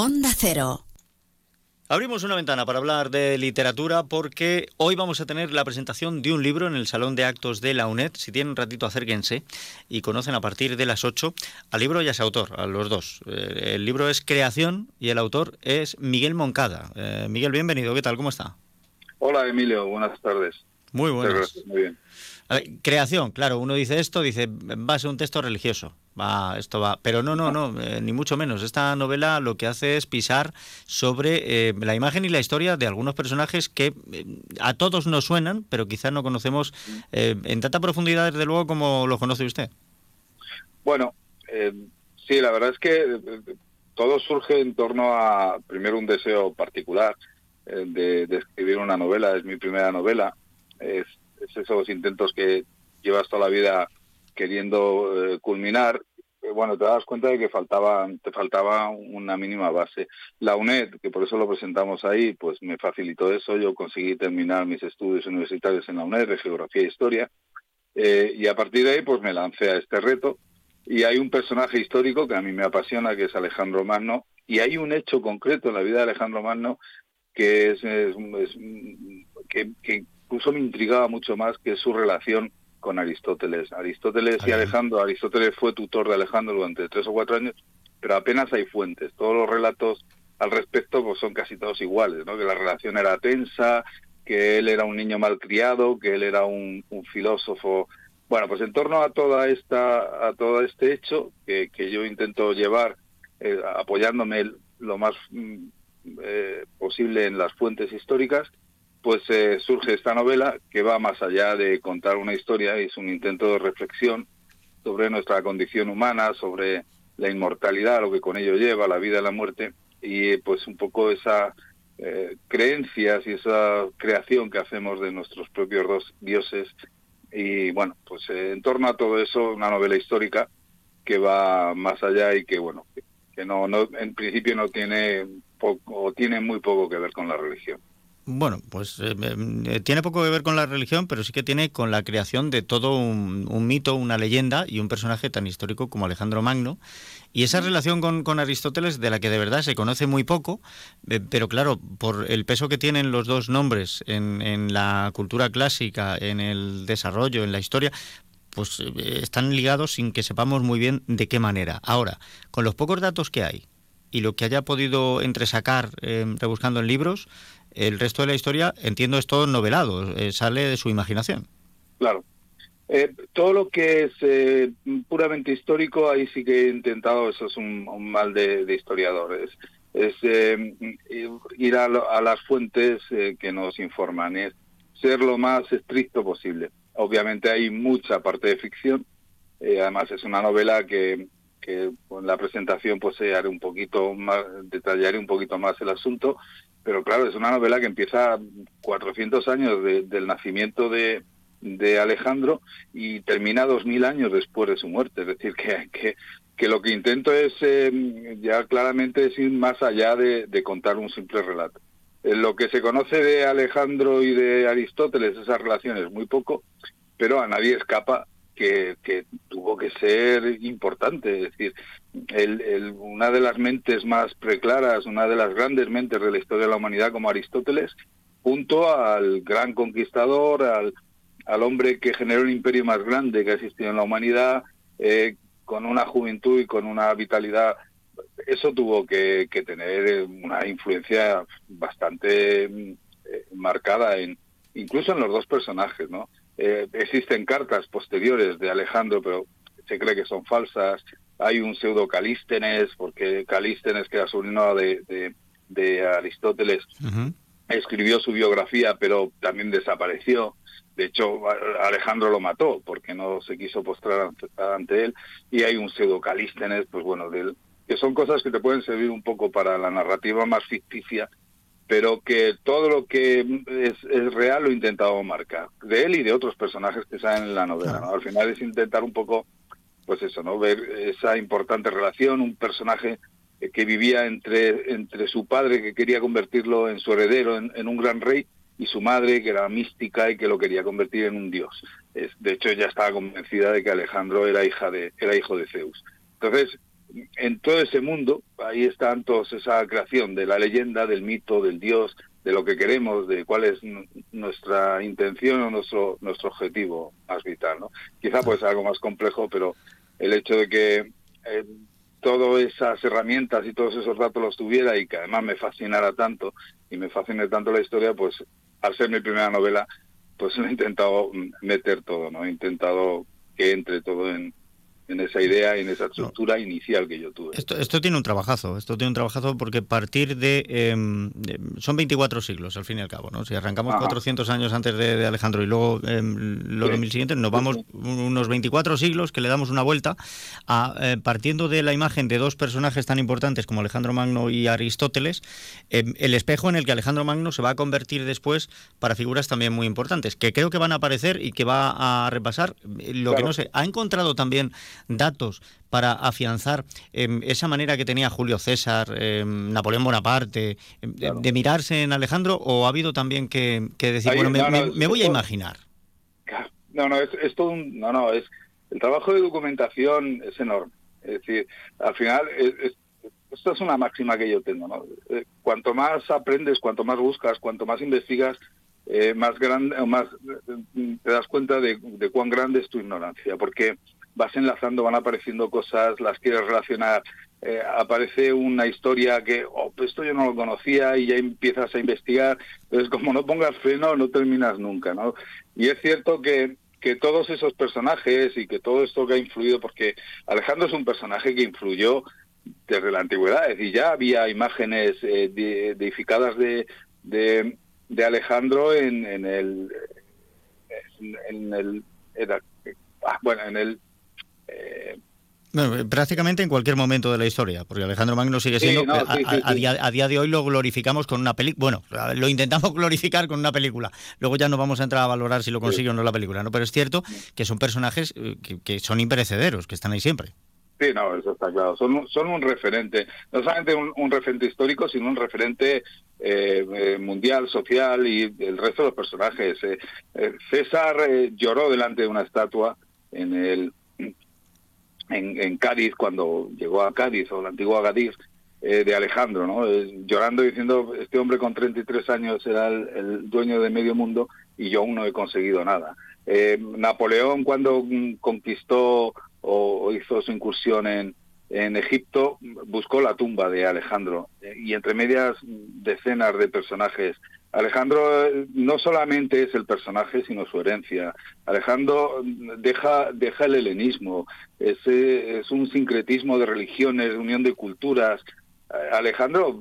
Onda Cero. Abrimos una ventana para hablar de literatura porque hoy vamos a tener la presentación de un libro en el Salón de Actos de la UNED. Si tienen un ratito, acérquense y conocen a partir de las 8 al libro y a su autor, a los dos. Eh, el libro es Creación y el autor es Miguel Moncada. Eh, Miguel, bienvenido. ¿Qué tal? ¿Cómo está? Hola, Emilio. Buenas tardes. Muy buenas. Gracias, muy bien. creación, claro, uno dice esto, dice, va a ser un texto religioso va, esto va. Pero no, no, no, eh, ni mucho menos. Esta novela lo que hace es pisar sobre eh, la imagen y la historia de algunos personajes que eh, a todos nos suenan, pero quizás no conocemos en tanta profundidad, desde luego, como lo conoce usted. Bueno, sí, la verdad es que todo surge en torno a, primero, un deseo particular de, escribir una novela. Es mi primera novela. Es, es esos intentos que llevas toda la vida queriendo culminar eh, bueno, te das cuenta de que faltaba, te faltaba una mínima base. La UNED, que por eso lo presentamos ahí, pues me facilitó eso. Yo conseguí terminar mis estudios universitarios en la UNED de Geografía e Historia. Eh, y a partir de ahí, pues me lancé a este reto. Y hay un personaje histórico que a mí me apasiona, que es Alejandro Magno. Y hay un hecho concreto en la vida de Alejandro Magno que es, que incluso me intrigaba mucho más, que su relación con Aristóteles. Aristóteles y Alejandro, Aristóteles fue tutor de Alejandro durante tres o cuatro años, pero apenas hay fuentes. Todos los relatos al respecto pues son casi todos iguales, ¿no? Que la relación era tensa, que él era un niño malcriado, que él era un, filósofo. Bueno, pues en torno a toda esta, a todo este hecho que, que yo intento llevar, eh, apoyándome lo más mm, eh, posible en las fuentes históricas, pues eh, surge esta novela que va más allá de contar una historia, es un intento de reflexión sobre nuestra condición humana, sobre la inmortalidad, lo que con ello lleva, la vida y la muerte, y pues un poco esa eh, creencias y esa creación que hacemos de nuestros propios dos dioses. Y bueno, pues eh, en torno a todo eso, una novela histórica que va más allá y que bueno, que, no, no, en principio no tiene poco, o tiene muy poco que ver con la religión. Bueno, pues eh, eh, tiene poco que ver con la religión, pero sí que tiene con la creación de todo un, mito, una leyenda y un personaje tan histórico como Alejandro Magno. Y esa relación con, Aristóteles, de la que de verdad se conoce muy poco, eh, pero claro, por el peso que tienen los dos nombres en, en la cultura clásica, en el desarrollo, en la historia, pues están ligados sin que sepamos muy bien de qué manera. Ahora, con los pocos datos que hay y lo que haya podido entresacar rebuscando en libros, el resto de la historia, entiendo, es todo novelado, eh, sale de su imaginación. Claro. Eh, todo lo que es eh, puramente histórico, ahí sí que he intentado, eso es un, mal de, historiadores, es ir a, a, las fuentes que nos informan, es ser lo más estricto posible. Obviamente hay mucha parte de ficción, además es una novela que, que con la presentación pues haré un poquito más, detallaré un poquito más el asunto, pero claro, es una novela que empieza 400 años del nacimiento de, de Alejandro y termina 2000 años después de su muerte. Es decir, que, que, que lo que intento es eh, ya claramente es ir más allá de, de contar un simple relato. Eh, lo que se conoce de Alejandro y de Aristóteles, esas relaciones, muy poco, pero a nadie escapa que, tuvo que ser importante. Es decir, el, una de las mentes más preclaras, una de las grandes mentes de la historia de la humanidad como Aristóteles, junto al gran conquistador, al, al hombre que generó el imperio más grande que ha existido en la humanidad, eh, con una juventud y con una vitalidad, eso tuvo que, que tener una influencia bastante eh, marcada en incluso en los dos personajes, ¿no? Eh, existen cartas posteriores de Alejandro, pero se cree que son falsas. Hay un pseudo Calístenes, porque Calístenes, que era sobrino de, de, Aristóteles, escribió su biografía, pero también desapareció. De hecho, Alejandro lo mató porque no se quiso postrar ante, él. Y hay un pseudo Calístenes, pues bueno, de, que son cosas que te pueden servir un poco para la narrativa más ficticia pero que todo lo que es, real lo he intentado marcar, de él y de otros personajes que salen en la novela. ¿no? Al final es intentar un poco, pues eso, ¿no? ver esa importante relación, un personaje que vivía entre, entre su padre, que quería convertirlo en su heredero, en, un gran rey, y su madre, que era mística y que lo quería convertir en un dios. Es, de hecho, ella estaba convencida de que Alejandro era, hija de, era hijo de Zeus. Entonces, en todo ese mundo, ahí están todos esa creación de la leyenda, del mito, del dios, de lo que queremos, de cuál es nuestra intención o nuestro, nuestro objetivo más vital. ¿no? Quizá puede ser algo más complejo, pero el hecho de que eh, todas esas herramientas y todos esos datos los tuviera y que además me fascinara tanto y me fascine tanto la historia, pues al ser mi primera novela, pues he intentado meter todo, ¿no? He intentado que entre todo en, en esa idea en esa estructura inicial que yo tuve. Esto, esto tiene un trabajazo, esto tiene un trabajazo porque partir de, em, son 24 siglos al fin y al cabo, ¿no? Si arrancamos 400 años antes de, Alejandro y luego em, los 2000 siguientes, nos vamos unos 24 siglos que le damos una vuelta a, eh, partiendo de la imagen de dos personajes tan importantes como Alejandro Magno y Aristóteles, em, el espejo en el que Alejandro Magno se va a convertir después para figuras también muy importantes, que creo que van a aparecer y que va a repasar. Lo que no sé, ha encontrado también datos para afianzar em, esa manera que tenía Julio César, em, Napoleón Bonaparte, em, de, mirarse en Alejandro, o ha habido también que, decir, bueno, me, voy a imaginar? No, no, es, todo un. No, no, es. El trabajo de documentación es enorme. Es decir, al final, esto es una máxima que yo tengo, ¿no? Eh, cuanto más aprendes, cuanto más buscas, cuanto más investigas, eh, más grande, más eh, te das cuenta de, de cuán grande es tu ignorancia, porque vas enlazando, van apareciendo cosas, las quieres relacionar, eh, aparece una historia que, oh, pues esto yo no lo conocía y ya empiezas a investigar, entonces como no pongas freno no terminas nunca, ¿no? Y es cierto que, que todos esos personajes y que todo esto que ha influido, porque Alejandro es un personaje que influyó desde la antigüedad, es decir, ya había imágenes eh, edificadas de, de, de, Alejandro en, en el... En, el ah, bueno, en el eh, prácticamente en cualquier momento de la historia, porque Alejandro Magno sigue siendo, a, día, de hoy lo glorificamos con una película, bueno, lo intentamos glorificar con una película, luego ya no vamos a entrar a valorar si lo consigue o no la película, ¿no? pero es cierto que son personajes eh, que, son imperecederos, que están ahí siempre. Sí, no, eso está claro, son, son un referente, no solamente un, referente histórico, sino un referente eh, mundial, social y el resto de los personajes. César lloró delante de una estatua en el en, Cádiz, cuando llegó a Cádiz o la antigua Cádiz, eh, de Alejandro, ¿no? llorando diciendo, este hombre con 33 años era el, dueño de medio mundo y yo aún no he conseguido nada. Eh, Napoleón cuando mm, conquistó o hizo su incursión en, en Egipto buscó la tumba de Alejandro eh, y entre medias decenas de personajes. Alejandro eh, no solamente es el personaje, sino su herencia. Alejandro deja, deja el helenismo, es, eh, es un sincretismo de religiones, de unión de culturas. Alejandro,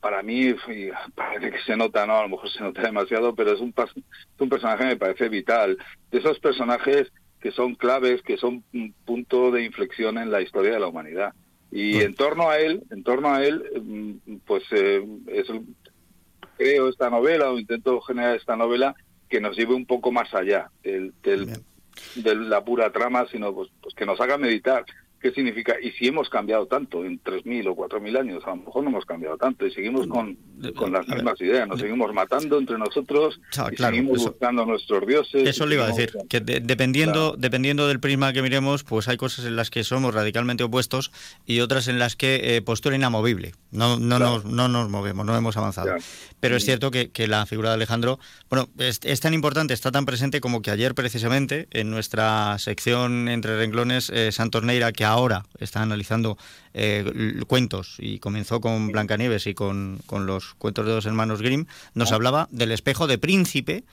para mí, parece que se nota, ¿no? A lo mejor se nota demasiado, pero es un, es un personaje que me parece vital. De esos personajes que son claves, que son un punto de inflexión en la historia de la humanidad. Y en torno a él, en torno a él, mm, pues eh, creo esta novela o intento generar esta novela que nos lleve un poco más allá del, de la pura trama, sino pues, pues que nos haga meditar ¿Qué significa? Y si hemos cambiado tanto en 3.000 o 4.000 años, a lo mejor no hemos cambiado tanto y seguimos con, con las mismas ideas, nos seguimos matando entre nosotros y seguimos buscando nuestros dioses. Eso le iba a decir, que dependiendo, dependiendo del prisma que miremos, pues hay cosas en las que somos radicalmente opuestos y otras en las que eh, postura inamovible. No, no, nos, no nos movemos, no hemos avanzado. Pero es cierto que, que, la figura de Alejandro, bueno, es, es, tan importante, está tan presente como que ayer precisamente en nuestra sección entre renglones eh, Santorneira, que ahora está analizando eh, cuentos y comenzó con Blancanieves y con, con los cuentos de los hermanos Grimm, nos ah. hablaba del espejo de príncipe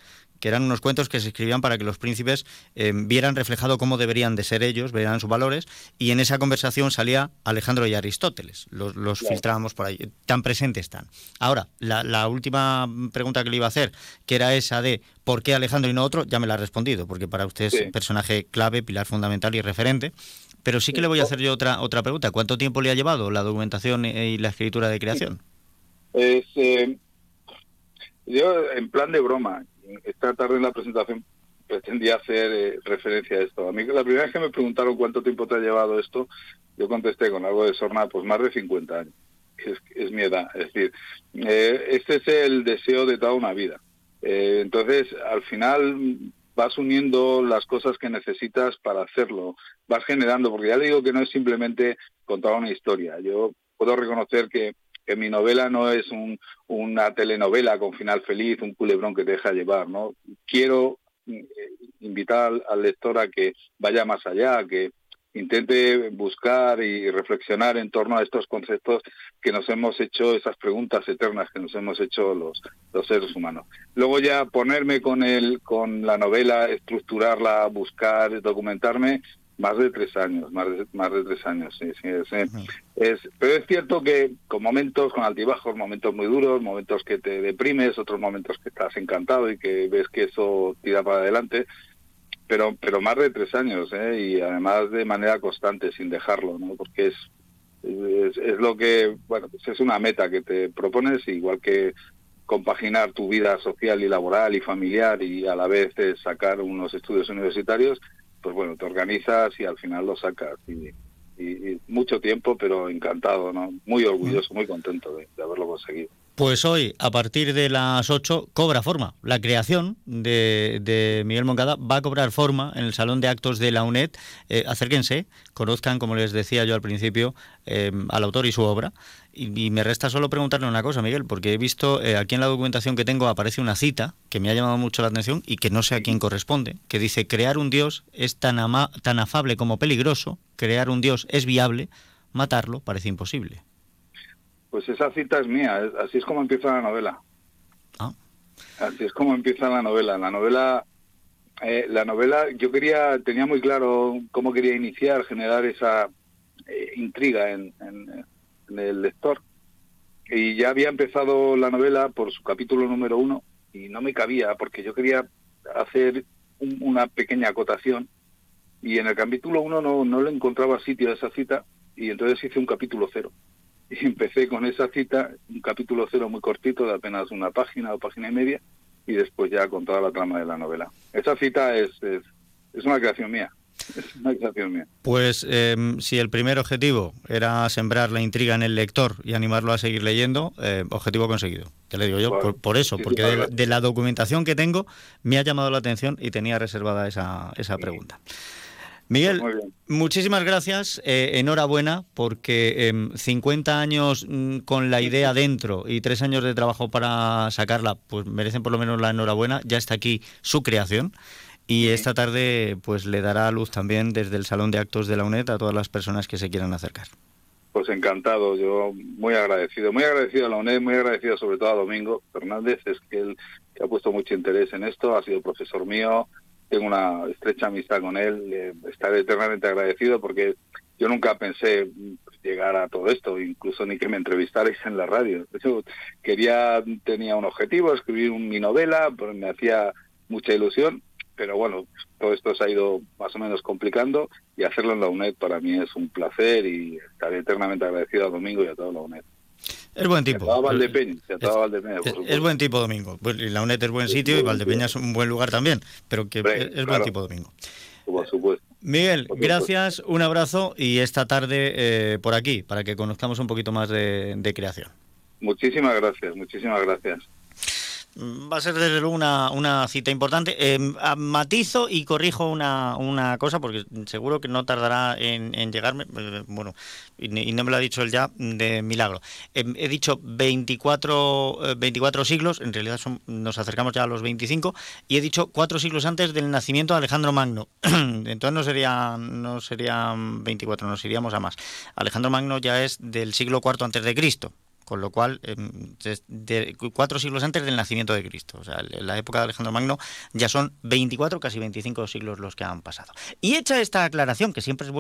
que eran unos cuentos que se escribían para que los príncipes eh, vieran reflejado cómo deberían de ser ellos, vieran sus valores, y en esa conversación salía Alejandro y Aristóteles, los, los filtrábamos por ahí, tan presentes están. Ahora, la, la, última pregunta que le iba a hacer, que era esa de ¿por qué Alejandro y no otro? Ya me la ha respondido, porque para usted es un personaje clave, pilar fundamental y referente, pero sí que le voy a hacer yo otra otra pregunta. ¿Cuánto tiempo le ha llevado la documentación y la escritura de creación? Eh, yo, en plan de broma, esta tarde en la presentación pretendía hacer eh, referencia a esto. A mí la primera vez que me preguntaron cuánto tiempo te ha llevado esto, yo contesté con algo de sorna, pues más de 50 años. Es, es mi edad. Es decir, eh, este es el deseo de toda una vida. entonces, al final vas uniendo las cosas que necesitas para hacerlo, vas generando, porque ya digo que no es simplemente contar una historia. Yo puedo reconocer que, que mi novela no es un, una telenovela con final feliz, un culebrón que te deja llevar, ¿no? Quiero eh, invitar al lector a que vaya más allá, que intente buscar y reflexionar en torno a estos conceptos que nos hemos hecho, esas preguntas eternas que nos hemos hecho los, los seres humanos. Luego ya ponerme con el, con la novela, estructurarla, buscar, documentarme, más de tres años, más de, más de tres años, sí, sí, es, pero es cierto que con momentos, con altibajos, momentos muy duros, momentos que te deprimes, otros momentos que estás encantado y que ves que eso tira para adelante, pero pero más de tres años ¿eh? y además de manera constante sin dejarlo no porque es es, lo que bueno pues es una meta que te propones igual que compaginar tu vida social y laboral y familiar y a la vez sacar unos estudios universitarios pues bueno te organizas y al final lo sacas. Y, y, mucho tiempo pero encantado no muy orgulloso muy contento de haberlo conseguido pues hoy, a partir de las 8, cobra forma. La creación de, Miguel Moncada va a cobrar forma en el Salón de Actos de la UNED. Eh, acérquense, conozcan, como les decía yo al principio, eh, al autor y su obra. Y, me resta solo preguntarle una cosa, Miguel, porque he visto eh, aquí en la documentación que tengo aparece una cita que me ha llamado mucho la atención y que no sé a quién corresponde, que dice, crear un dios es tan, tan afable como peligroso, crear un dios es viable, matarlo parece imposible. Pues esa cita es mía, así es como empieza la novela. Ah. Así es como empieza la novela. La novela, eh, la novela, yo quería, tenía muy claro cómo quería iniciar, generar esa eh, intriga en, el lector. Y ya había empezado la novela por su capítulo número uno y no me cabía porque yo quería hacer una pequeña acotación y en el capítulo uno no, no le encontraba sitio a esa cita y entonces hice un capítulo cero y empecé con esa cita, un capítulo cero muy cortito, de apenas una página o página y media, y después ya con toda la trama de la novela. Esa cita es, es, una creación mía. Es una creación mía. Pues em, si el primer objetivo era sembrar la intriga en el lector y animarlo a seguir leyendo, eh, objetivo conseguido. Te le digo yo, por, eso, porque de, la documentación que tengo me ha llamado la atención y tenía reservada esa, esa pregunta. Miguel, muchísimas gracias, eh, enhorabuena, porque 50 em, años mm, con la idea dentro y tres años de trabajo para sacarla, pues merecen por lo menos la enhorabuena. Ya está aquí su creación y esta tarde pues le dará luz también desde el Salón de Actos de la UNED a todas las personas que se quieran acercar. Pues encantado, yo muy agradecido, muy agradecido a la UNED, muy agradecido sobre todo a Domingo Fernández, es que él que ha puesto mucho interés en esto, ha sido profesor mío, tengo una estrecha amistad con él, estaré eternamente agradecido porque yo nunca pensé llegar a todo esto, incluso ni que me entrevistarais en la radio. Yo quería, tenía un objetivo, escribir mi novela, pues me hacía mucha ilusión, pero bueno, todo esto se ha ido más o menos complicando y hacerlo en la UNED para mí es un placer y estaré eternamente agradecido a Domingo y a toda la UNED. Es buen tipo. es, buen tipo Domingo. Pues, la UNED es buen sitio y Valdepeña es un buen lugar también, pero que es, buen tipo Domingo. Por supuesto. Miguel, gracias, un abrazo y esta tarde eh, por aquí para que conozcamos un poquito más de creación. Muchísimas gracias, muchísimas gracias. Va a ser desde luego una, una cita importante. Eh, matizo y corrijo una, una, cosa, porque seguro que no tardará en, llegarme. Eh, bueno, y, no me lo ha dicho él ya de milagro. Eh, he dicho 24, 24 siglos, en realidad nos acercamos ya a los 25, y he dicho cuatro siglos antes del nacimiento de Alejandro Magno. Entonces no, sería, no serían 24, nos iríamos a más. Alejandro Magno ya es del siglo IV antes de Cristo con lo cual, em, cuatro siglos antes del nacimiento de Cristo. O sea, en la época de Alejandro Magno ya son 24, casi 25 siglos los que han pasado. Y hecha esta aclaración, que siempre es bueno